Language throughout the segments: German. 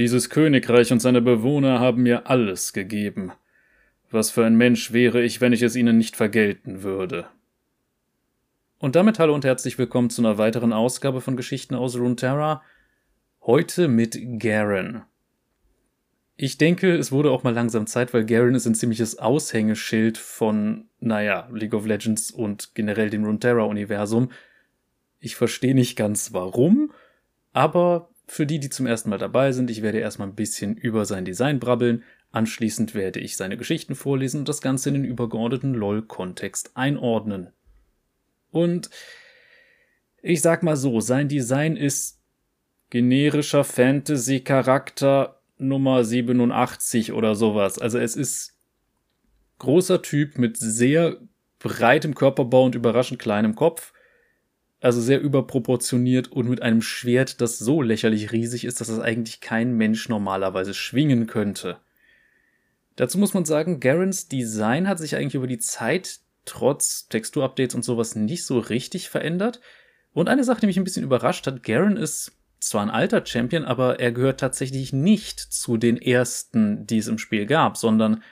Dieses Königreich und seine Bewohner haben mir alles gegeben. Was für ein Mensch wäre ich, wenn ich es ihnen nicht vergelten würde. Und damit hallo und herzlich willkommen zu einer weiteren Ausgabe von Geschichten aus Runeterra. Heute mit Garen. Ich denke, es wurde auch mal langsam Zeit, weil Garen ist ein ziemliches Aushängeschild von, naja, League of Legends und generell dem Runeterra-Universum. Ich verstehe nicht ganz warum, aber für die, die zum ersten Mal dabei sind, ich werde erstmal ein bisschen über sein Design brabbeln, anschließend werde ich seine Geschichten vorlesen und das Ganze in den übergeordneten LOL-Kontext einordnen. Und ich sag mal so, sein Design ist generischer Fantasy-Charakter Nummer 87 oder sowas. Also es ist großer Typ mit sehr breitem Körperbau und überraschend kleinem Kopf also sehr überproportioniert und mit einem Schwert, das so lächerlich riesig ist, dass es eigentlich kein Mensch normalerweise schwingen könnte. Dazu muss man sagen, Garens Design hat sich eigentlich über die Zeit trotz Texturupdates und sowas nicht so richtig verändert. Und eine Sache, die mich ein bisschen überrascht hat, Garen ist zwar ein alter Champion, aber er gehört tatsächlich nicht zu den ersten, die es im Spiel gab, sondern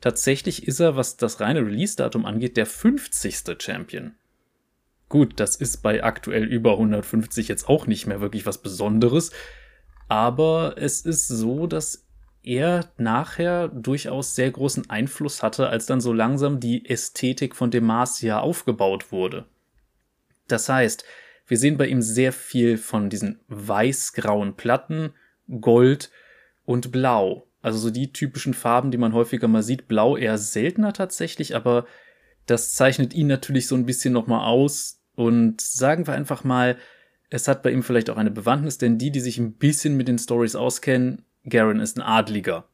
tatsächlich ist er, was das reine Release-Datum angeht, der 50. Champion. Gut, das ist bei aktuell über 150 jetzt auch nicht mehr wirklich was Besonderes, aber es ist so, dass er nachher durchaus sehr großen Einfluss hatte, als dann so langsam die Ästhetik von Demacia aufgebaut wurde. Das heißt, wir sehen bei ihm sehr viel von diesen weiß-grauen Platten, Gold und Blau. Also so die typischen Farben, die man häufiger mal sieht. Blau eher seltener tatsächlich, aber das zeichnet ihn natürlich so ein bisschen nochmal aus. Und sagen wir einfach mal, es hat bei ihm vielleicht auch eine Bewandtnis, denn die, die sich ein bisschen mit den Stories auskennen, Garen ist ein Adliger.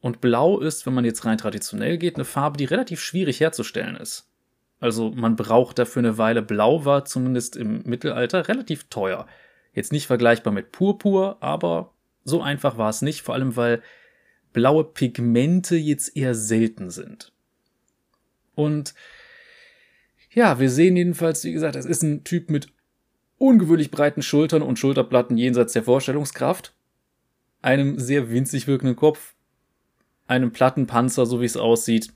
Und Blau ist, wenn man jetzt rein traditionell geht, eine Farbe, die relativ schwierig herzustellen ist. Also man braucht dafür eine Weile. Blau war zumindest im Mittelalter relativ teuer. Jetzt nicht vergleichbar mit Purpur, aber so einfach war es nicht, vor allem weil blaue Pigmente jetzt eher selten sind. Und ja, wir sehen jedenfalls, wie gesagt, es ist ein Typ mit ungewöhnlich breiten Schultern und Schulterplatten jenseits der Vorstellungskraft, einem sehr winzig wirkenden Kopf, einem Plattenpanzer, so wie es aussieht,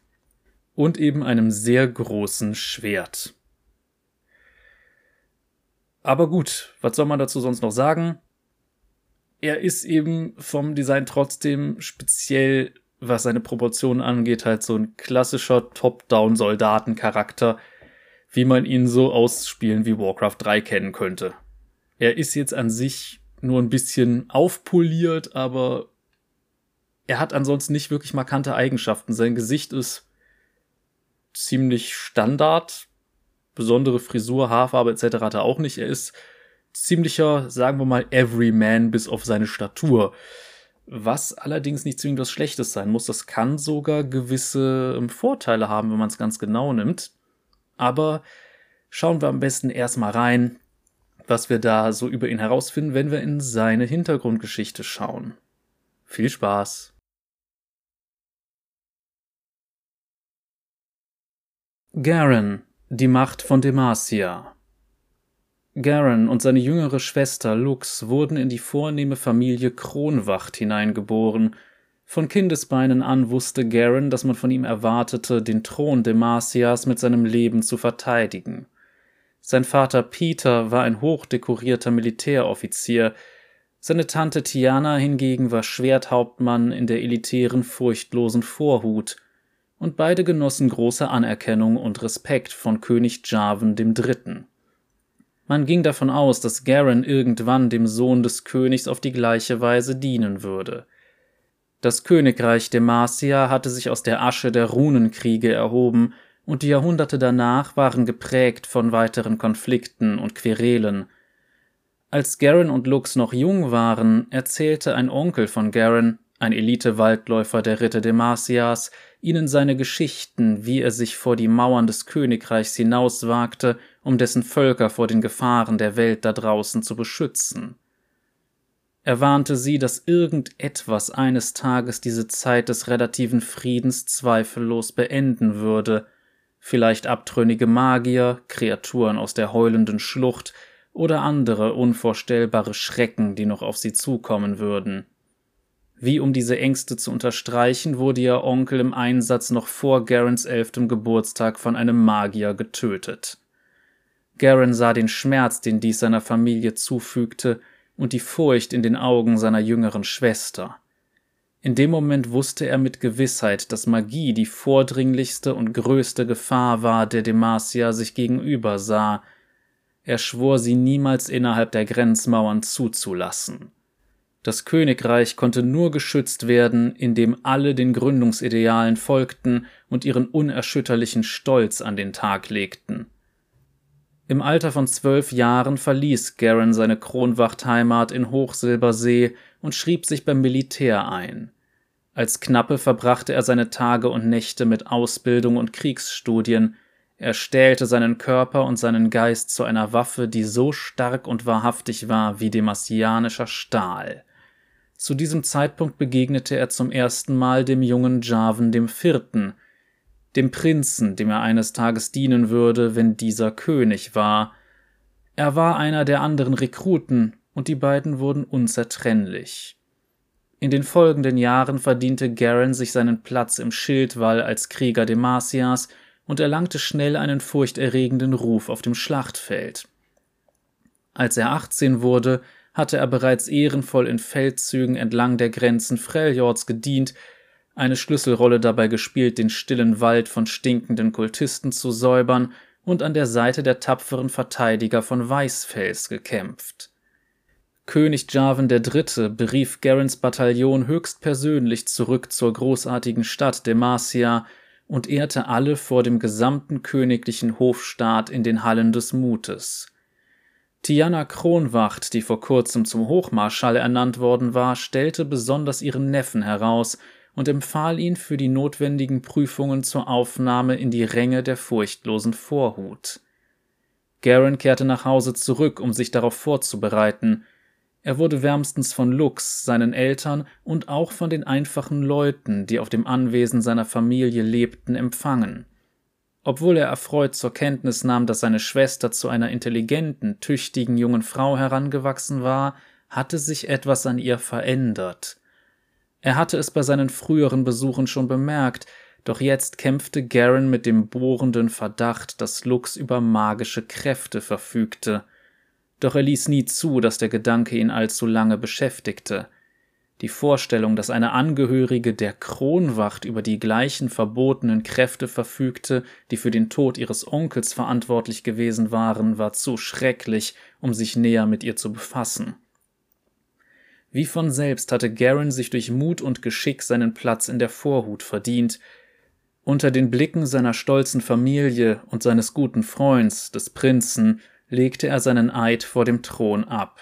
und eben einem sehr großen Schwert. Aber gut, was soll man dazu sonst noch sagen? Er ist eben vom Design trotzdem speziell, was seine Proportionen angeht, halt so ein klassischer Top-Down-Soldatencharakter, wie man ihn so aus Spielen wie Warcraft 3 kennen könnte. Er ist jetzt an sich nur ein bisschen aufpoliert, aber er hat ansonsten nicht wirklich markante Eigenschaften. Sein Gesicht ist ziemlich Standard. Besondere Frisur, Haarfarbe etc. hat er auch nicht. Er ist ziemlicher, sagen wir mal, Everyman bis auf seine Statur. Was allerdings nicht zwingend was Schlechtes sein muss. Das kann sogar gewisse ähm, Vorteile haben, wenn man es ganz genau nimmt. Aber schauen wir am besten erstmal rein, was wir da so über ihn herausfinden, wenn wir in seine Hintergrundgeschichte schauen. Viel Spaß! Garen, die Macht von Demacia. Garen und seine jüngere Schwester Lux wurden in die vornehme Familie Kronwacht hineingeboren von Kindesbeinen an wusste Garen, dass man von ihm erwartete, den Thron Demacias mit seinem Leben zu verteidigen. Sein Vater Peter war ein hochdekorierter Militäroffizier, seine Tante Tiana hingegen war Schwerthauptmann in der elitären furchtlosen Vorhut, und beide genossen große Anerkennung und Respekt von König Jarvan III. Man ging davon aus, dass Garen irgendwann dem Sohn des Königs auf die gleiche Weise dienen würde – das Königreich Demacia hatte sich aus der Asche der Runenkriege erhoben, und die Jahrhunderte danach waren geprägt von weiteren Konflikten und Querelen. Als Garen und Lux noch jung waren, erzählte ein Onkel von Garen, ein Elite-Waldläufer der Ritter Demacias, ihnen seine Geschichten, wie er sich vor die Mauern des Königreichs hinauswagte, um dessen Völker vor den Gefahren der Welt da draußen zu beschützen. Er warnte sie, dass irgendetwas eines Tages diese Zeit des relativen Friedens zweifellos beenden würde, vielleicht abtrünnige Magier, Kreaturen aus der heulenden Schlucht oder andere unvorstellbare Schrecken, die noch auf sie zukommen würden. Wie um diese Ängste zu unterstreichen, wurde ihr Onkel im Einsatz noch vor Garens elftem Geburtstag von einem Magier getötet. Garen sah den Schmerz, den dies seiner Familie zufügte, und die Furcht in den Augen seiner jüngeren Schwester. In dem Moment wusste er mit Gewissheit, dass Magie die vordringlichste und größte Gefahr war, der Demacia sich gegenüber sah. Er schwor, sie niemals innerhalb der Grenzmauern zuzulassen. Das Königreich konnte nur geschützt werden, indem alle den Gründungsidealen folgten und ihren unerschütterlichen Stolz an den Tag legten. Im Alter von zwölf Jahren verließ Garen seine Kronwachtheimat in Hochsilbersee und schrieb sich beim Militär ein. Als Knappe verbrachte er seine Tage und Nächte mit Ausbildung und Kriegsstudien, er stählte seinen Körper und seinen Geist zu einer Waffe, die so stark und wahrhaftig war wie demasianischer Stahl. Zu diesem Zeitpunkt begegnete er zum ersten Mal dem jungen Jarvan dem Vierten, dem Prinzen, dem er eines Tages dienen würde, wenn dieser König war. Er war einer der anderen Rekruten, und die beiden wurden unzertrennlich. In den folgenden Jahren verdiente Garen sich seinen Platz im Schildwall als Krieger Demasias und erlangte schnell einen furchterregenden Ruf auf dem Schlachtfeld. Als er 18 wurde, hatte er bereits ehrenvoll in Feldzügen entlang der Grenzen Freljords gedient, eine Schlüsselrolle dabei gespielt, den stillen Wald von stinkenden Kultisten zu säubern und an der Seite der tapferen Verteidiger von Weißfels gekämpft. König Jarvan III. berief Garens Bataillon höchstpersönlich zurück zur großartigen Stadt Demacia und ehrte alle vor dem gesamten königlichen Hofstaat in den Hallen des Mutes. Tiana Kronwacht, die vor kurzem zum Hochmarschall ernannt worden war, stellte besonders ihren Neffen heraus und empfahl ihn für die notwendigen Prüfungen zur Aufnahme in die Ränge der furchtlosen Vorhut. Garen kehrte nach Hause zurück, um sich darauf vorzubereiten. Er wurde wärmstens von Lux, seinen Eltern und auch von den einfachen Leuten, die auf dem Anwesen seiner Familie lebten, empfangen. Obwohl er erfreut zur Kenntnis nahm, dass seine Schwester zu einer intelligenten, tüchtigen jungen Frau herangewachsen war, hatte sich etwas an ihr verändert. Er hatte es bei seinen früheren Besuchen schon bemerkt, doch jetzt kämpfte Garen mit dem bohrenden Verdacht, dass Lux über magische Kräfte verfügte. Doch er ließ nie zu, dass der Gedanke ihn allzu lange beschäftigte. Die Vorstellung, dass eine Angehörige der Kronwacht über die gleichen verbotenen Kräfte verfügte, die für den Tod ihres Onkels verantwortlich gewesen waren, war zu schrecklich, um sich näher mit ihr zu befassen. Wie von selbst hatte Garen sich durch Mut und Geschick seinen Platz in der Vorhut verdient. Unter den Blicken seiner stolzen Familie und seines guten Freunds, des Prinzen, legte er seinen Eid vor dem Thron ab.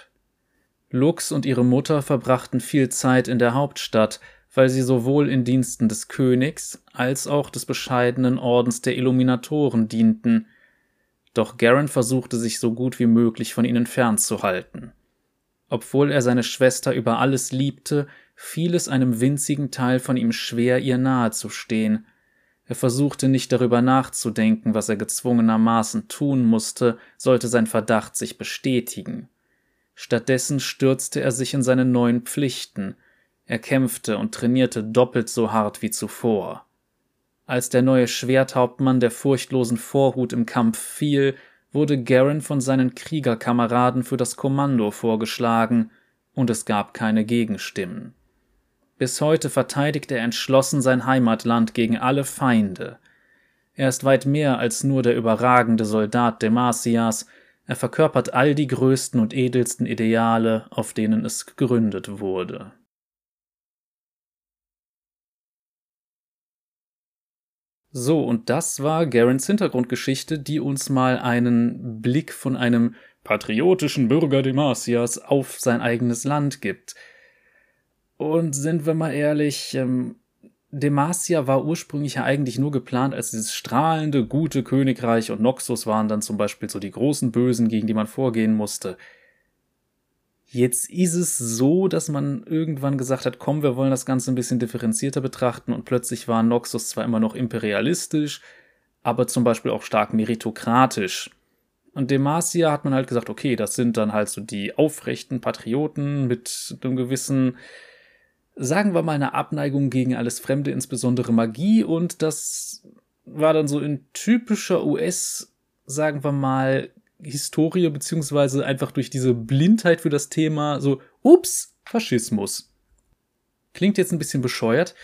Lux und ihre Mutter verbrachten viel Zeit in der Hauptstadt, weil sie sowohl in Diensten des Königs als auch des bescheidenen Ordens der Illuminatoren dienten. Doch Garen versuchte sich so gut wie möglich von ihnen fernzuhalten. Obwohl er seine Schwester über alles liebte, fiel es einem winzigen Teil von ihm schwer, ihr nahe zu stehen. Er versuchte nicht darüber nachzudenken, was er gezwungenermaßen tun musste, sollte sein Verdacht sich bestätigen. Stattdessen stürzte er sich in seine neuen Pflichten. Er kämpfte und trainierte doppelt so hart wie zuvor. Als der neue Schwerthauptmann der furchtlosen Vorhut im Kampf fiel, wurde Garen von seinen Kriegerkameraden für das Kommando vorgeschlagen, und es gab keine Gegenstimmen. Bis heute verteidigt er entschlossen sein Heimatland gegen alle Feinde. Er ist weit mehr als nur der überragende Soldat Demasias, er verkörpert all die größten und edelsten Ideale, auf denen es gegründet wurde. So, und das war Garens Hintergrundgeschichte, die uns mal einen Blick von einem patriotischen Bürger Demasias auf sein eigenes Land gibt. Und sind wir mal ehrlich, ähm, Demacia war ursprünglich ja eigentlich nur geplant als dieses strahlende, gute Königreich und Noxus waren dann zum Beispiel so die großen Bösen, gegen die man vorgehen musste. Jetzt ist es so, dass man irgendwann gesagt hat, komm, wir wollen das Ganze ein bisschen differenzierter betrachten und plötzlich war Noxus zwar immer noch imperialistisch, aber zum Beispiel auch stark meritokratisch. Und Demacia hat man halt gesagt, okay, das sind dann halt so die aufrechten Patrioten mit einem gewissen sagen wir mal, eine Abneigung gegen alles Fremde, insbesondere Magie. Und das war dann so in typischer US, sagen wir mal, Historie, beziehungsweise einfach durch diese Blindheit für das Thema so, ups, Faschismus. Klingt jetzt ein bisschen bescheuert,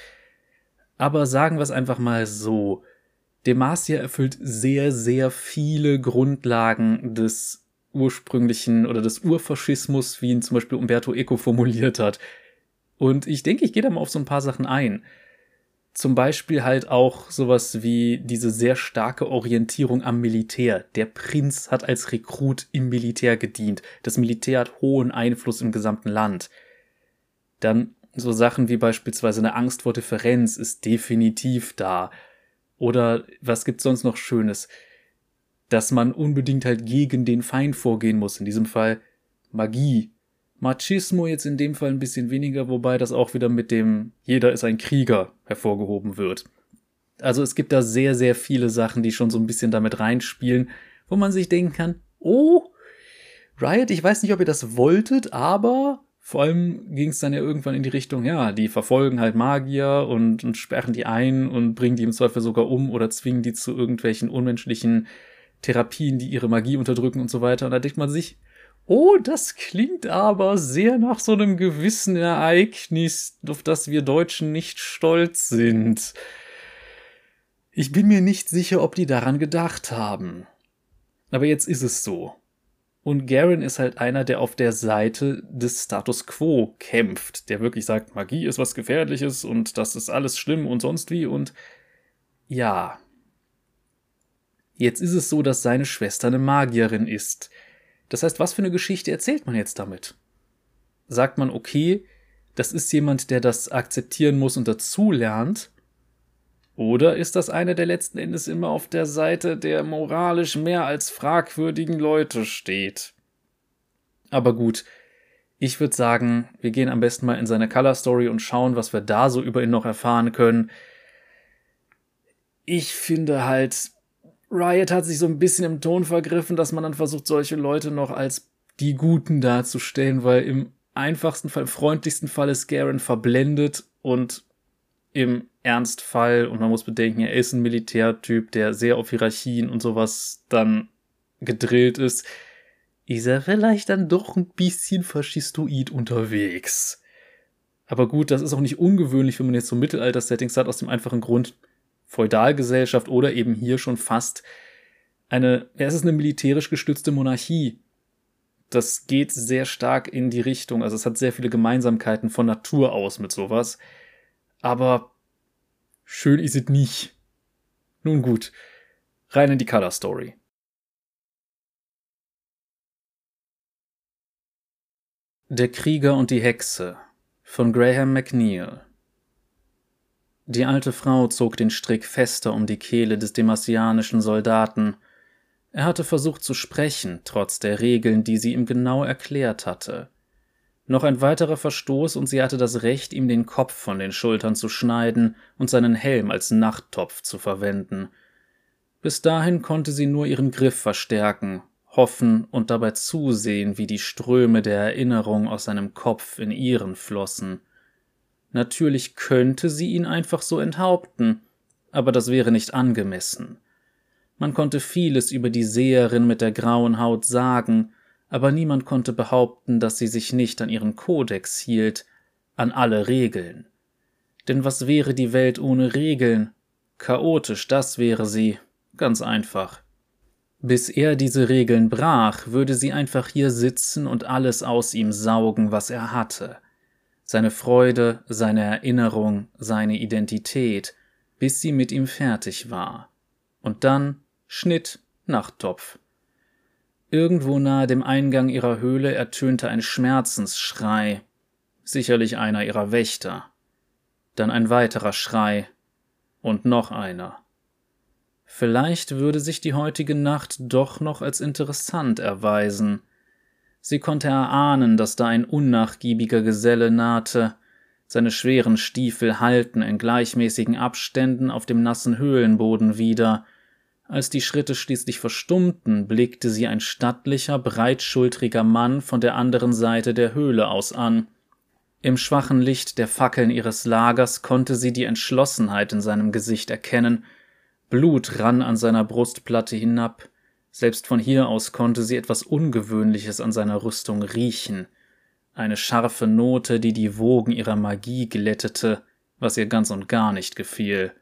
aber sagen wir es einfach mal so. Demacia erfüllt sehr, sehr viele Grundlagen des ursprünglichen oder des Urfaschismus, wie ihn zum Beispiel Umberto Eco formuliert hat. Und ich denke, ich gehe da mal auf so ein paar Sachen ein. Zum Beispiel halt auch sowas wie diese sehr starke Orientierung am Militär. Der Prinz hat als Rekrut im Militär gedient. Das Militär hat hohen Einfluss im gesamten Land. Dann so Sachen wie beispielsweise eine Angst vor Differenz ist definitiv da. Oder was gibt's sonst noch Schönes? Dass man unbedingt halt gegen den Feind vorgehen muss. In diesem Fall Magie. Machismo jetzt in dem Fall ein bisschen weniger, wobei das auch wieder mit dem jeder ist ein Krieger hervorgehoben wird. Also es gibt da sehr, sehr viele Sachen, die schon so ein bisschen damit reinspielen, wo man sich denken kann, oh, Riot, ich weiß nicht, ob ihr das wolltet, aber vor allem ging es dann ja irgendwann in die Richtung, ja, die verfolgen halt Magier und, und sperren die ein und bringen die im Zweifel sogar um oder zwingen die zu irgendwelchen unmenschlichen Therapien, die ihre Magie unterdrücken und so weiter. Und da denkt man sich, oh, das klingt aber sehr nach so einem gewissen Ereignis, auf das wir Deutschen nicht stolz sind. Ich bin mir nicht sicher, ob die daran gedacht haben. Aber jetzt ist es so. Und Garen ist halt einer, der auf der Seite des Status quo kämpft, der wirklich sagt, Magie ist was Gefährliches und das ist alles schlimm und sonst wie und ja. Jetzt ist es so, dass seine Schwester eine Magierin ist. Das heißt, was für eine Geschichte erzählt man jetzt damit? Sagt man, okay, das ist jemand, der das akzeptieren muss und dazulernt, oder ist das einer, der letzten Endes immer auf der Seite der moralisch mehr als fragwürdigen Leute steht? Aber gut, ich würde sagen, wir gehen am besten mal in seine Color Story und schauen, was wir da so über ihn noch erfahren können. Ich finde halt, Riot hat sich so ein bisschen im Ton vergriffen, dass man dann versucht, solche Leute noch als die Guten darzustellen, weil im einfachsten Fall, im freundlichsten Fall ist Garen verblendet und im Ernstfall und man muss bedenken, er ist ein Militärtyp, der sehr auf Hierarchien und sowas dann gedrillt ist, ist er vielleicht dann doch ein bisschen faschistoid unterwegs. Aber gut, das ist auch nicht ungewöhnlich, wenn man jetzt so Mittelalter-Settings hat, aus dem einfachen Grund Feudalgesellschaft oder eben hier schon fast eine, ja, es ist eine militärisch gestützte Monarchie. Das geht sehr stark in die Richtung, also es hat sehr viele Gemeinsamkeiten von Natur aus mit sowas. Aber Schön ist es nicht. Nun gut, rein in die Color Story. Der Krieger und die Hexe von Graham McNeil Die alte Frau zog den Strick fester um die Kehle des demasianischen Soldaten. Er hatte versucht zu sprechen, trotz der Regeln, die sie ihm genau erklärt hatte. Noch ein weiterer Verstoß und sie hatte das Recht, ihm den Kopf von den Schultern zu schneiden und seinen Helm als Nachttopf zu verwenden. Bis dahin konnte sie nur ihren Griff verstärken, hoffen und dabei zusehen, wie die Ströme der Erinnerung aus seinem Kopf in ihren flossen. Natürlich könnte sie ihn einfach so enthaupten, aber das wäre nicht angemessen. Man konnte vieles über die Seherin mit der grauen Haut sagen, aber niemand konnte behaupten, dass sie sich nicht an ihren Kodex hielt, an alle Regeln. Denn was wäre die Welt ohne Regeln? Chaotisch, das wäre sie, ganz einfach. Bis er diese Regeln brach, würde sie einfach hier sitzen und alles aus ihm saugen, was er hatte. Seine Freude, seine Erinnerung, seine Identität, bis sie mit ihm fertig war. Und dann Schnitt, Nachttopf. Irgendwo nahe dem Eingang ihrer Höhle ertönte ein Schmerzensschrei, sicherlich einer ihrer Wächter. Dann ein weiterer Schrei und noch einer. Vielleicht würde sich die heutige Nacht doch noch als interessant erweisen. Sie konnte erahnen, dass da ein unnachgiebiger Geselle nahte, seine schweren Stiefel hallten in gleichmäßigen Abständen auf dem nassen Höhlenboden wieder, als die Schritte schließlich verstummten, blickte sie ein stattlicher, breitschultriger Mann von der anderen Seite der Höhle aus an. Im schwachen Licht der Fackeln ihres Lagers konnte sie die Entschlossenheit in seinem Gesicht erkennen, Blut rann an seiner Brustplatte hinab, selbst von hier aus konnte sie etwas Ungewöhnliches an seiner Rüstung riechen, eine scharfe Note, die die Wogen ihrer Magie glättete, was ihr ganz und gar nicht gefiel.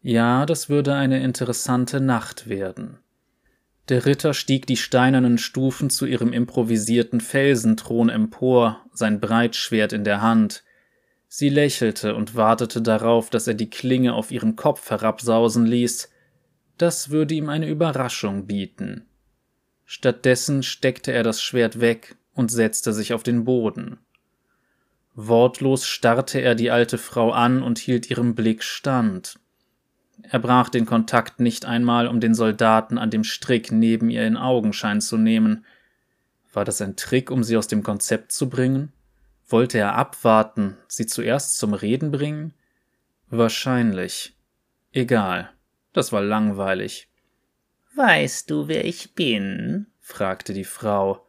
Ja, das würde eine interessante Nacht werden. Der Ritter stieg die steinernen Stufen zu ihrem improvisierten Felsenthron empor, sein Breitschwert in der Hand. Sie lächelte und wartete darauf, dass er die Klinge auf ihren Kopf herabsausen ließ. Das würde ihm eine Überraschung bieten. Stattdessen steckte er das Schwert weg und setzte sich auf den Boden. Wortlos starrte er die alte Frau an und hielt ihrem Blick stand. Er brach den Kontakt nicht einmal, um den Soldaten an dem Strick neben ihr in Augenschein zu nehmen. War das ein Trick, um sie aus dem Konzept zu bringen? Wollte er abwarten, sie zuerst zum Reden bringen? Wahrscheinlich. Egal. Das war langweilig. Weißt du, wer ich bin? fragte die Frau.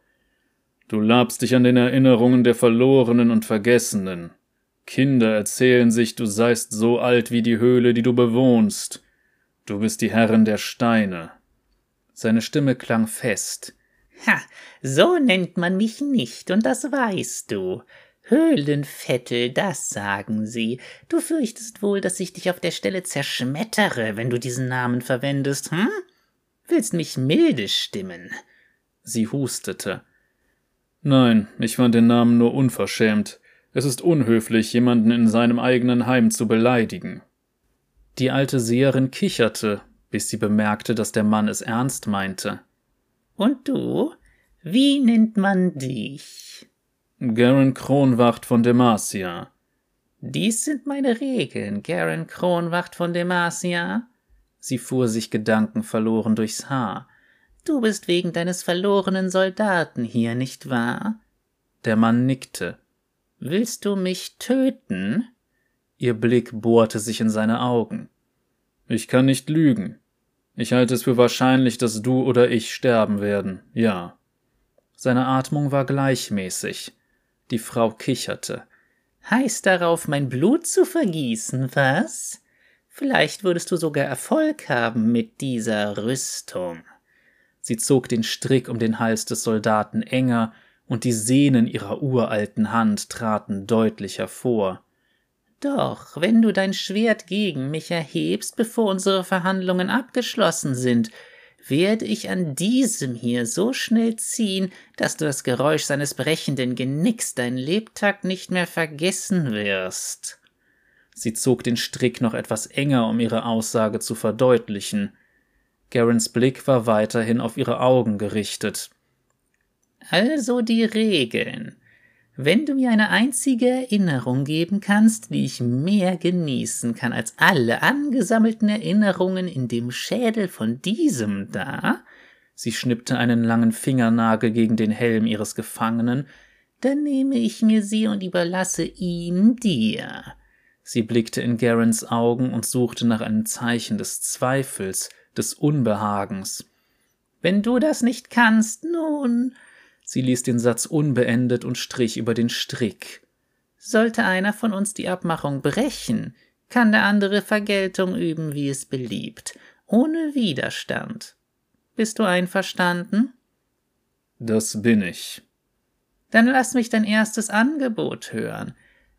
Du labst dich an den Erinnerungen der Verlorenen und Vergessenen. Kinder erzählen sich, du seist so alt wie die Höhle, die du bewohnst. Du bist die Herrin der Steine. Seine Stimme klang fest. Ha, so nennt man mich nicht, und das weißt du. Höhlenvettel, das sagen sie. Du fürchtest wohl, dass ich dich auf der Stelle zerschmettere, wenn du diesen Namen verwendest, hm? Willst mich milde stimmen? Sie hustete. Nein, ich fand den Namen nur unverschämt. Es ist unhöflich, jemanden in seinem eigenen Heim zu beleidigen. Die alte Seherin kicherte, bis sie bemerkte, dass der Mann es ernst meinte. Und du? Wie nennt man dich? Garen Kronwacht von Demacia. Dies sind meine Regeln, Garen Kronwacht von Demacia. Sie fuhr sich gedankenverloren durchs Haar. Du bist wegen deines verlorenen Soldaten hier, nicht wahr? Der Mann nickte. Willst du mich töten? Ihr Blick bohrte sich in seine Augen. Ich kann nicht lügen. Ich halte es für wahrscheinlich, dass du oder ich sterben werden, ja. Seine Atmung war gleichmäßig. Die Frau kicherte. Heißt darauf, mein Blut zu vergießen, was? Vielleicht würdest du sogar Erfolg haben mit dieser Rüstung. Sie zog den Strick um den Hals des Soldaten enger und die Sehnen ihrer uralten Hand traten deutlich hervor. Doch, wenn du dein Schwert gegen mich erhebst, bevor unsere Verhandlungen abgeschlossen sind, werde ich an diesem hier so schnell ziehen, dass du das Geräusch seines brechenden Genicks dein Lebtag nicht mehr vergessen wirst. Sie zog den Strick noch etwas enger, um ihre Aussage zu verdeutlichen. Garens Blick war weiterhin auf ihre Augen gerichtet. Also die Regeln. Wenn du mir eine einzige Erinnerung geben kannst, die ich mehr genießen kann als alle angesammelten Erinnerungen in dem Schädel von diesem da, sie schnippte einen langen Fingernagel gegen den Helm ihres Gefangenen, dann nehme ich mir sie und überlasse ihn dir. Sie blickte in Garens Augen und suchte nach einem Zeichen des Zweifels, des Unbehagens. Wenn du das nicht kannst, nun, Sie ließ den Satz unbeendet und strich über den Strick. Sollte einer von uns die Abmachung brechen, kann der andere Vergeltung üben, wie es beliebt, ohne Widerstand. Bist du einverstanden? Das bin ich. Dann lass mich dein erstes Angebot hören.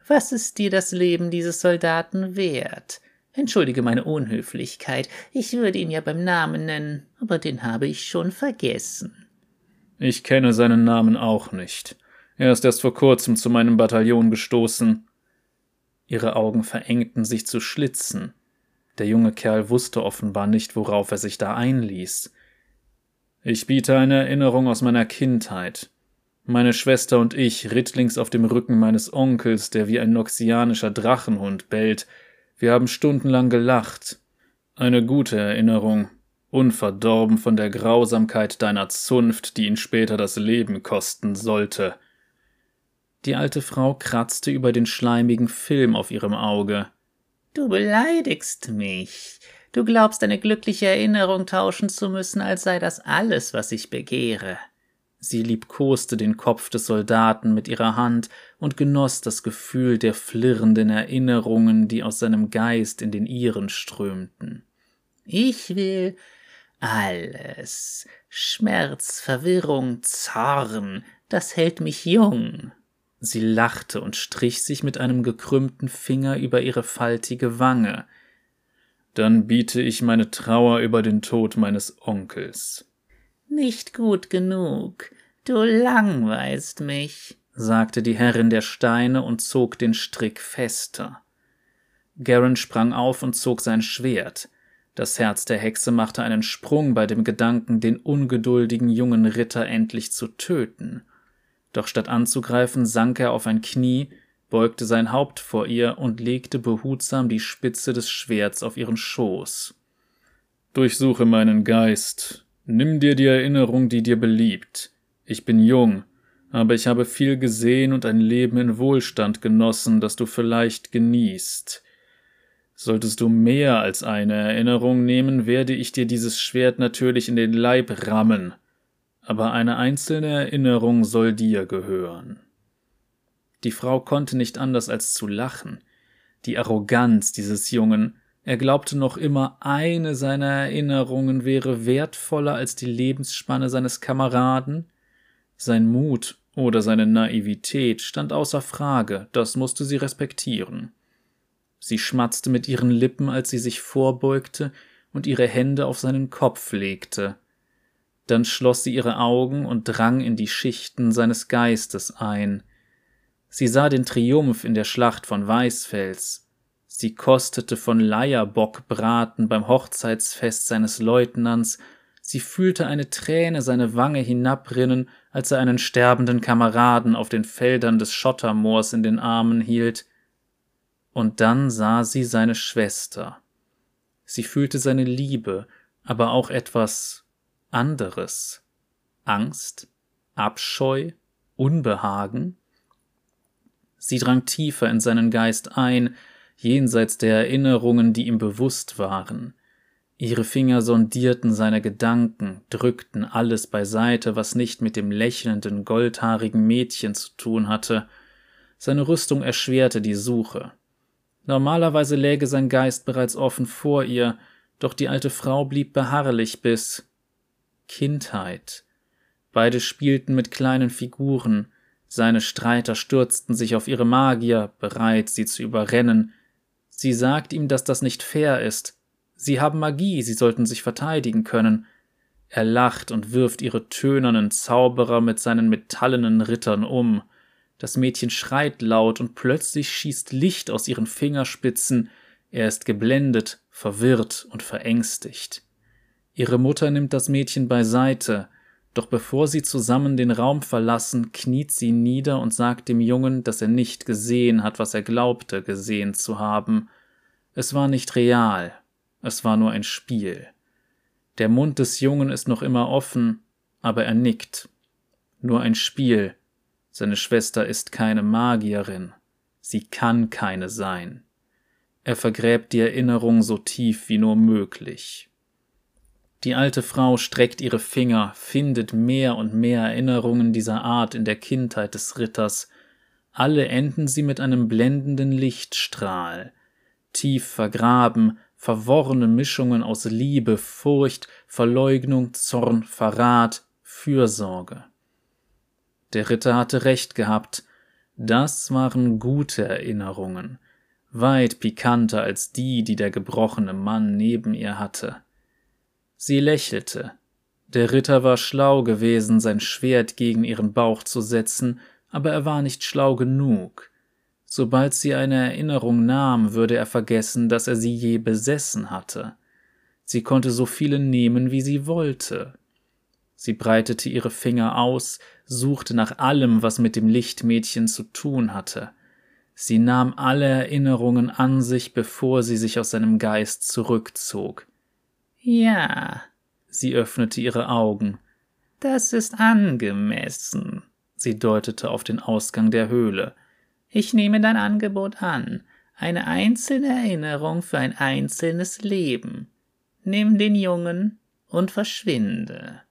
Was ist dir das Leben dieses Soldaten wert? Entschuldige meine Unhöflichkeit, ich würde ihn ja beim Namen nennen, aber den habe ich schon vergessen. Ich kenne seinen Namen auch nicht. Er ist erst vor kurzem zu meinem Bataillon gestoßen. Ihre Augen verengten sich zu Schlitzen. Der junge Kerl wusste offenbar nicht, worauf er sich da einließ. Ich biete eine Erinnerung aus meiner Kindheit. Meine Schwester und ich rittlings auf dem Rücken meines Onkels, der wie ein noxianischer Drachenhund bellt. Wir haben stundenlang gelacht. Eine gute Erinnerung, unverdorben von der Grausamkeit deiner Zunft, die ihn später das Leben kosten sollte. Die alte Frau kratzte über den schleimigen Film auf ihrem Auge. Du beleidigst mich. Du glaubst, eine glückliche Erinnerung tauschen zu müssen, als sei das alles, was ich begehre. Sie liebkoste den Kopf des Soldaten mit ihrer Hand und genoss das Gefühl der flirrenden Erinnerungen, die aus seinem Geist in den ihren strömten. Ich will alles. Schmerz, Verwirrung, Zorn, das hält mich jung. Sie lachte und strich sich mit einem gekrümmten Finger über ihre faltige Wange. Dann biete ich meine Trauer über den Tod meines Onkels. Nicht gut genug. Du langweilst mich, sagte die Herrin der Steine und zog den Strick fester. Garen sprang auf und zog sein Schwert. Das Herz der Hexe machte einen Sprung bei dem Gedanken, den ungeduldigen jungen Ritter endlich zu töten. Doch statt anzugreifen, sank er auf ein Knie, beugte sein Haupt vor ihr und legte behutsam die Spitze des Schwerts auf ihren Schoß. Durchsuche meinen Geist, Nimm dir die Erinnerung, die dir beliebt. Ich bin jung, aber ich habe viel gesehen und ein Leben in Wohlstand genossen, das du vielleicht genießt. Solltest du mehr als eine Erinnerung nehmen, werde ich dir dieses Schwert natürlich in den Leib rammen, aber eine einzelne Erinnerung soll dir gehören. Die Frau konnte nicht anders als zu lachen. Die Arroganz dieses Jungen, er glaubte noch immer, eine seiner Erinnerungen wäre wertvoller als die Lebensspanne seines Kameraden. Sein Mut oder seine Naivität stand außer Frage, das musste sie respektieren. Sie schmatzte mit ihren Lippen, als sie sich vorbeugte und ihre Hände auf seinen Kopf legte. Dann schloss sie ihre Augen und drang in die Schichten seines Geistes ein. Sie sah den Triumph in der Schlacht von Weißfels, Sie kostete von Leierbockbraten beim Hochzeitsfest seines Leutnants, sie fühlte eine Träne seine Wange hinabrinnen, als er einen sterbenden Kameraden auf den Feldern des Schottermoors in den Armen hielt, und dann sah sie seine Schwester. Sie fühlte seine Liebe, aber auch etwas anderes. Angst, Abscheu, Unbehagen. Sie drang tiefer in seinen Geist ein, jenseits der Erinnerungen, die ihm bewusst waren. Ihre Finger sondierten seine Gedanken, drückten alles beiseite, was nicht mit dem lächelnden, goldhaarigen Mädchen zu tun hatte. Seine Rüstung erschwerte die Suche. Normalerweise läge sein Geist bereits offen vor ihr, doch die alte Frau blieb beharrlich bis Kindheit. Beide spielten mit kleinen Figuren, seine Streiter stürzten sich auf ihre Magier, bereit, sie zu überrennen, Sie sagt ihm, dass das nicht fair ist. Sie haben Magie, sie sollten sich verteidigen können. Er lacht und wirft ihre tönernen Zauberer mit seinen metallenen Rittern um. Das Mädchen schreit laut und plötzlich schießt Licht aus ihren Fingerspitzen. Er ist geblendet, verwirrt und verängstigt. Ihre Mutter nimmt das Mädchen beiseite, doch bevor sie zusammen den Raum verlassen, kniet sie nieder und sagt dem Jungen, dass er nicht gesehen hat, was er glaubte gesehen zu haben. Es war nicht real, es war nur ein Spiel. Der Mund des Jungen ist noch immer offen, aber er nickt. Nur ein Spiel. Seine Schwester ist keine Magierin. Sie kann keine sein. Er vergräbt die Erinnerung so tief wie nur möglich. Die alte Frau streckt ihre Finger, findet mehr und mehr Erinnerungen dieser Art in der Kindheit des Ritters. Alle enden sie mit einem blendenden Lichtstrahl. Tief vergraben, verworrene Mischungen aus Liebe, Furcht, Verleugnung, Zorn, Verrat, Fürsorge. Der Ritter hatte recht gehabt. Das waren gute Erinnerungen, weit pikanter als die, die der gebrochene Mann neben ihr hatte. Sie lächelte. Der Ritter war schlau gewesen, sein Schwert gegen ihren Bauch zu setzen, aber er war nicht schlau genug. Sobald sie eine Erinnerung nahm, würde er vergessen, dass er sie je besessen hatte. Sie konnte so viele nehmen, wie sie wollte. Sie breitete ihre Finger aus, suchte nach allem, was mit dem Lichtmädchen zu tun hatte. Sie nahm alle Erinnerungen an sich, bevor sie sich aus seinem Geist zurückzog. Ja. Sie öffnete ihre Augen. Das ist angemessen. Sie deutete auf den Ausgang der Höhle. Ich nehme dein Angebot an. Eine einzelne Erinnerung für ein einzelnes Leben. Nimm den Jungen und verschwinde.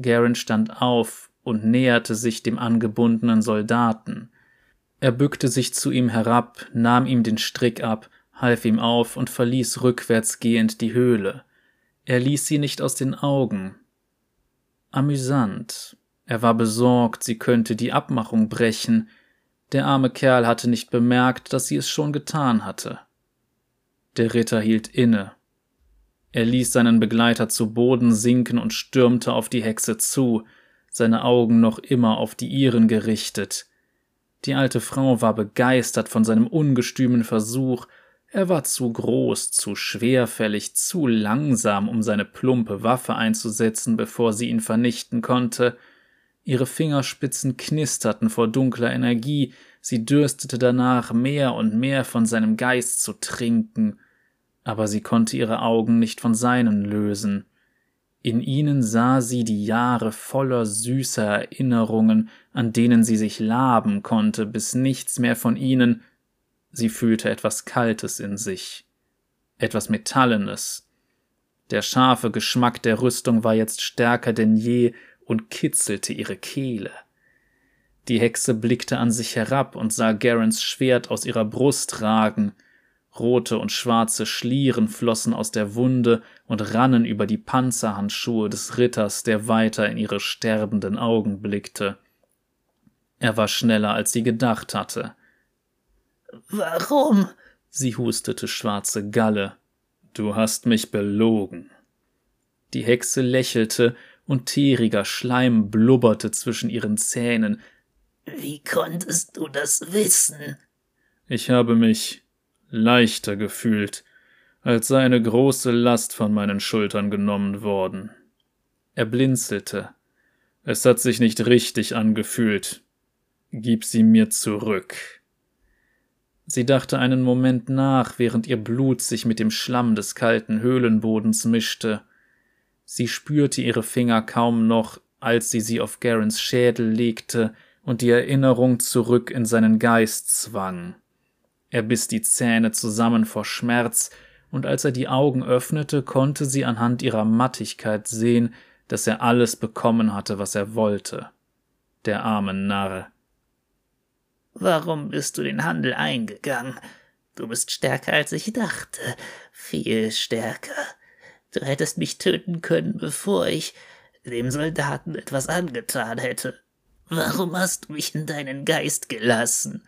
Garen stand auf und näherte sich dem angebundenen Soldaten. Er bückte sich zu ihm herab, nahm ihm den Strick ab, half ihm auf und verließ rückwärts gehend die Höhle. Er ließ sie nicht aus den Augen. Amüsant. Er war besorgt, sie könnte die Abmachung brechen. Der arme Kerl hatte nicht bemerkt, dass sie es schon getan hatte. Der Ritter hielt inne. Er ließ seinen Begleiter zu Boden sinken und stürmte auf die Hexe zu, seine Augen noch immer auf die ihren gerichtet. Die alte Frau war begeistert von seinem ungestümen Versuch, er war zu groß, zu schwerfällig, zu langsam, um seine plumpe Waffe einzusetzen, bevor sie ihn vernichten konnte. Ihre Fingerspitzen knisterten vor dunkler Energie, sie dürstete danach, mehr und mehr von seinem Geist zu trinken, aber sie konnte ihre Augen nicht von seinen lösen. In ihnen sah sie die Jahre voller süßer Erinnerungen, an denen sie sich laben konnte, bis nichts mehr von ihnen. Sie fühlte etwas Kaltes in sich, etwas Metallenes. Der scharfe Geschmack der Rüstung war jetzt stärker denn je und kitzelte ihre Kehle. Die Hexe blickte an sich herab und sah Garens Schwert aus ihrer Brust ragen, Rote und schwarze Schlieren flossen aus der Wunde und rannen über die Panzerhandschuhe des Ritters, der weiter in ihre sterbenden Augen blickte. Er war schneller, als sie gedacht hatte. Warum? Sie hustete schwarze Galle. Du hast mich belogen. Die Hexe lächelte, und teeriger Schleim blubberte zwischen ihren Zähnen. Wie konntest du das wissen? Ich habe mich leichter gefühlt, als sei eine große Last von meinen Schultern genommen worden. Er blinzelte. Es hat sich nicht richtig angefühlt. Gib sie mir zurück. Sie dachte einen Moment nach, während ihr Blut sich mit dem Schlamm des kalten Höhlenbodens mischte. Sie spürte ihre Finger kaum noch, als sie sie auf Garens Schädel legte und die Erinnerung zurück in seinen Geist zwang. Er biss die Zähne zusammen vor Schmerz, und als er die Augen öffnete, konnte sie anhand ihrer Mattigkeit sehen, dass er alles bekommen hatte, was er wollte. Der arme Narr. Warum bist du den Handel eingegangen? Du bist stärker als ich dachte, viel stärker. Du hättest mich töten können, bevor ich dem Soldaten etwas angetan hätte. Warum hast du mich in deinen Geist gelassen?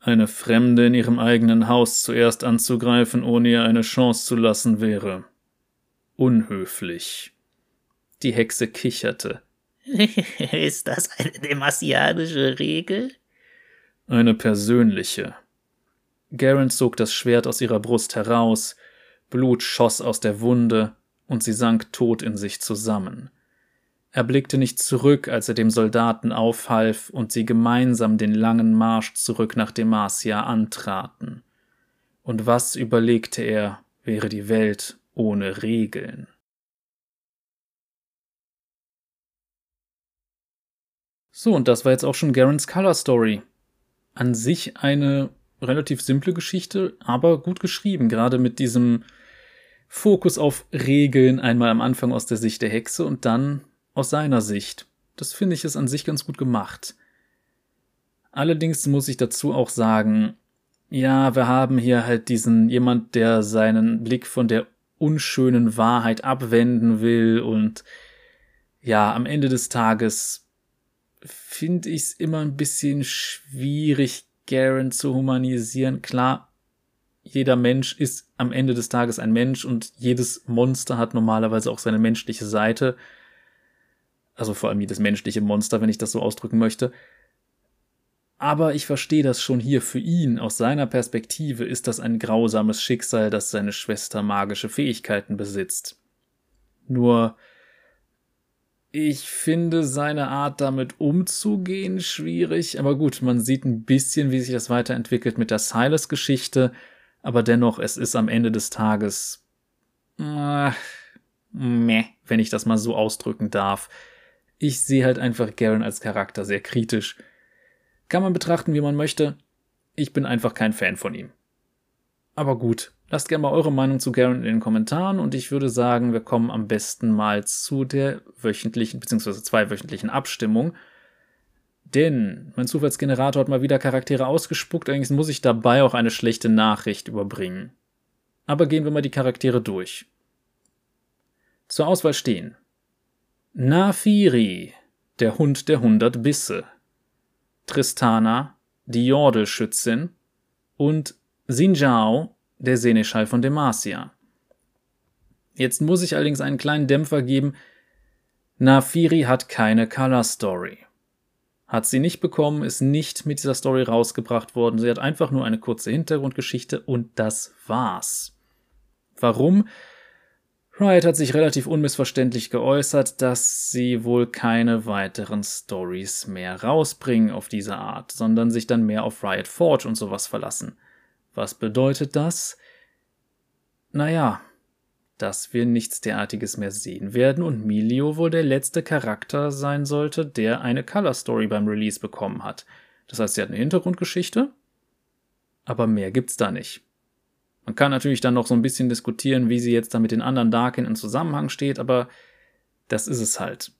Eine Fremde in ihrem eigenen Haus zuerst anzugreifen, ohne ihr eine Chance zu lassen, wäre unhöflich. Die Hexe kicherte. Ist das eine demasianische Regel? Eine persönliche. Garen zog das Schwert aus ihrer Brust heraus, Blut schoss aus der Wunde, und sie sank tot in sich zusammen. Er blickte nicht zurück, als er dem Soldaten aufhalf und sie gemeinsam den langen Marsch zurück nach Demacia antraten. Und was, überlegte er, wäre die Welt ohne Regeln? So, und das war jetzt auch schon Garens Color Story. An sich eine relativ simple Geschichte, aber gut geschrieben, gerade mit diesem Fokus auf Regeln, einmal am Anfang aus der Sicht der Hexe und dann aus seiner Sicht. Das finde ich ist an sich ganz gut gemacht. Allerdings muss ich dazu auch sagen, ja, wir haben hier halt diesen jemand, der seinen Blick von der unschönen Wahrheit abwenden will und ja, am Ende des Tages finde ich es immer ein bisschen schwierig, Garen zu humanisieren. Klar, jeder Mensch ist am Ende des Tages ein Mensch und jedes Monster hat normalerweise auch seine menschliche Seite also vor allem jedes menschliche Monster, wenn ich das so ausdrücken möchte. Aber ich verstehe das schon hier für ihn. Aus seiner Perspektive ist das ein grausames Schicksal, dass seine Schwester magische Fähigkeiten besitzt. Nur ich finde seine Art damit umzugehen schwierig, aber gut, man sieht ein bisschen, wie sich das weiterentwickelt mit der Silas-Geschichte, aber dennoch, es ist am Ende des Tages äh, meh, wenn ich das mal so ausdrücken darf ich sehe halt einfach Garen als Charakter sehr kritisch. Kann man betrachten, wie man möchte. Ich bin einfach kein Fan von ihm. Aber gut, Lasst gerne mal eure Meinung zu Garen in den Kommentaren und ich würde sagen, wir kommen am besten mal zu der wöchentlichen bzw. zweiwöchentlichen Abstimmung. Denn mein Zufallsgenerator hat mal wieder Charaktere ausgespuckt, allerdings muss ich dabei auch eine schlechte Nachricht überbringen. Aber gehen wir mal die Charaktere durch. Zur Auswahl stehen Nafiri, der Hund der hundert Bisse, Tristana, die Jordelschützin und Sinjao, der Seneschall von Demacia. Jetzt muss ich allerdings einen kleinen Dämpfer geben. Nafiri hat keine Color Story. Hat sie nicht bekommen, ist nicht mit dieser Story rausgebracht worden. Sie hat einfach nur eine kurze Hintergrundgeschichte und das war's. Warum? Riot hat sich relativ unmissverständlich geäußert, dass sie wohl keine weiteren Stories mehr rausbringen auf diese Art, sondern sich dann mehr auf Riot Forge und sowas verlassen. Was bedeutet das? Naja, dass wir nichts derartiges mehr sehen werden und Milio wohl der letzte Charakter sein sollte, der eine Color Story beim Release bekommen hat. Das heißt, sie hat eine Hintergrundgeschichte, aber mehr gibt's da nicht. Man kann natürlich dann noch so ein bisschen diskutieren, wie sie jetzt da mit den anderen Darkin in Zusammenhang steht, aber das ist es halt.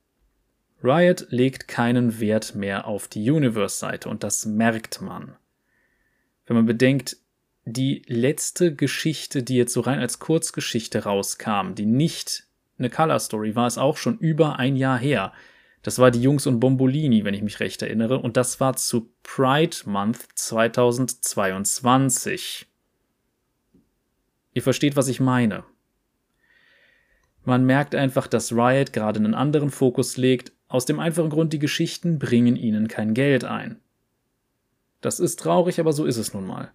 Riot legt keinen Wert mehr auf die Universe-Seite und das merkt man. Wenn man bedenkt, die letzte Geschichte, die jetzt so rein als Kurzgeschichte rauskam, die nicht eine Color Story war, ist auch schon über ein Jahr her. Das war die Jungs und Bombolini, wenn ich mich recht erinnere, und das war zu Pride Month 2022. Ihr versteht, was ich meine. Man merkt einfach, dass Riot gerade einen anderen Fokus legt, aus dem einfachen Grund, die Geschichten bringen ihnen kein Geld ein. Das ist traurig, aber so ist es nun mal.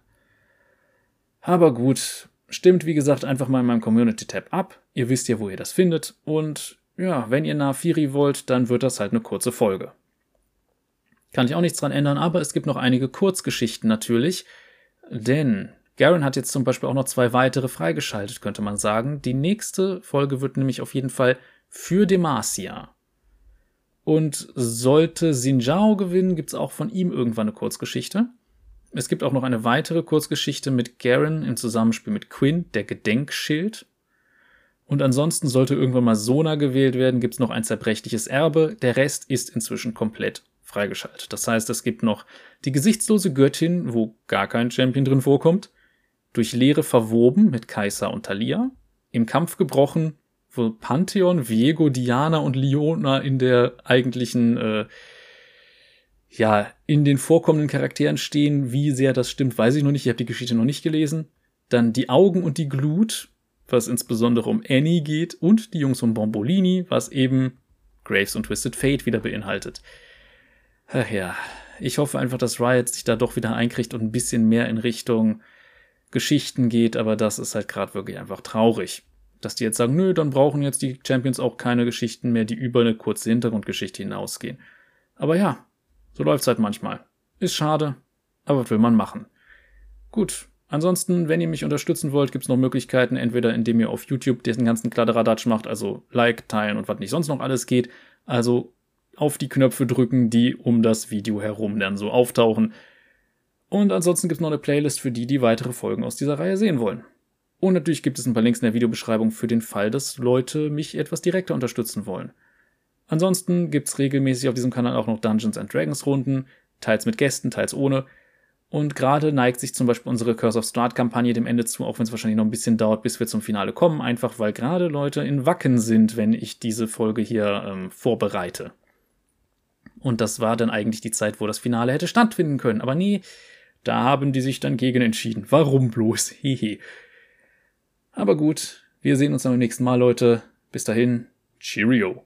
Aber gut, stimmt wie gesagt einfach mal in meinem Community-Tab ab. Ihr wisst ja, wo ihr das findet. Und ja, wenn ihr Nafiri wollt, dann wird das halt eine kurze Folge. Kann ich auch nichts dran ändern, aber es gibt noch einige Kurzgeschichten natürlich. Denn Garen hat jetzt zum Beispiel auch noch zwei weitere freigeschaltet, könnte man sagen. Die nächste Folge wird nämlich auf jeden Fall für Demacia. Und sollte Sinjao gewinnen, gibt es auch von ihm irgendwann eine Kurzgeschichte. Es gibt auch noch eine weitere Kurzgeschichte mit Garen im Zusammenspiel mit Quinn, der Gedenkschild. Und ansonsten sollte irgendwann mal Sona gewählt werden, gibt es noch ein zerbrechliches Erbe. Der Rest ist inzwischen komplett freigeschaltet. Das heißt, es gibt noch die gesichtslose Göttin, wo gar kein Champion drin vorkommt durch Leere verwoben mit Kaiser und Thalia, im Kampf gebrochen, wo Pantheon, Viego, Diana und Liona in der eigentlichen, äh, ja, in den vorkommenden Charakteren stehen. Wie sehr das stimmt, weiß ich noch nicht. Ich habe die Geschichte noch nicht gelesen. Dann die Augen und die Glut, was insbesondere um Annie geht, und die Jungs von Bombolini, was eben Graves und Twisted Fate wieder beinhaltet. Ach ja, ich hoffe einfach, dass Riot sich da doch wieder einkriegt und ein bisschen mehr in Richtung Geschichten geht, aber das ist halt gerade wirklich einfach traurig. Dass die jetzt sagen, nö, dann brauchen jetzt die Champions auch keine Geschichten mehr, die über eine kurze Hintergrundgeschichte hinausgehen. Aber ja, so läuft's halt manchmal. Ist schade, aber was will man machen? Gut, ansonsten, wenn ihr mich unterstützen wollt, gibt's noch Möglichkeiten, entweder indem ihr auf YouTube diesen ganzen Kladderadatsch macht, also Like, teilen und was nicht sonst noch alles geht. Also auf die Knöpfe drücken, die um das Video herum dann so auftauchen. Und ansonsten gibt es noch eine Playlist für die, die weitere Folgen aus dieser Reihe sehen wollen. Und natürlich gibt es ein paar Links in der Videobeschreibung für den Fall, dass Leute mich etwas direkter unterstützen wollen. Ansonsten gibt es regelmäßig auf diesem Kanal auch noch Dungeons and Dragons Runden, teils mit Gästen, teils ohne. Und gerade neigt sich zum Beispiel unsere Curse of Strahd Kampagne dem Ende zu, auch wenn es wahrscheinlich noch ein bisschen dauert, bis wir zum Finale kommen, einfach weil gerade Leute in Wacken sind, wenn ich diese Folge hier ähm, vorbereite. Und das war dann eigentlich die Zeit, wo das Finale hätte stattfinden können. Aber nee, da haben die sich dann gegen entschieden. Warum bloß? Hehe. Aber gut, wir sehen uns dann beim nächsten Mal, Leute. Bis dahin, Cheerio.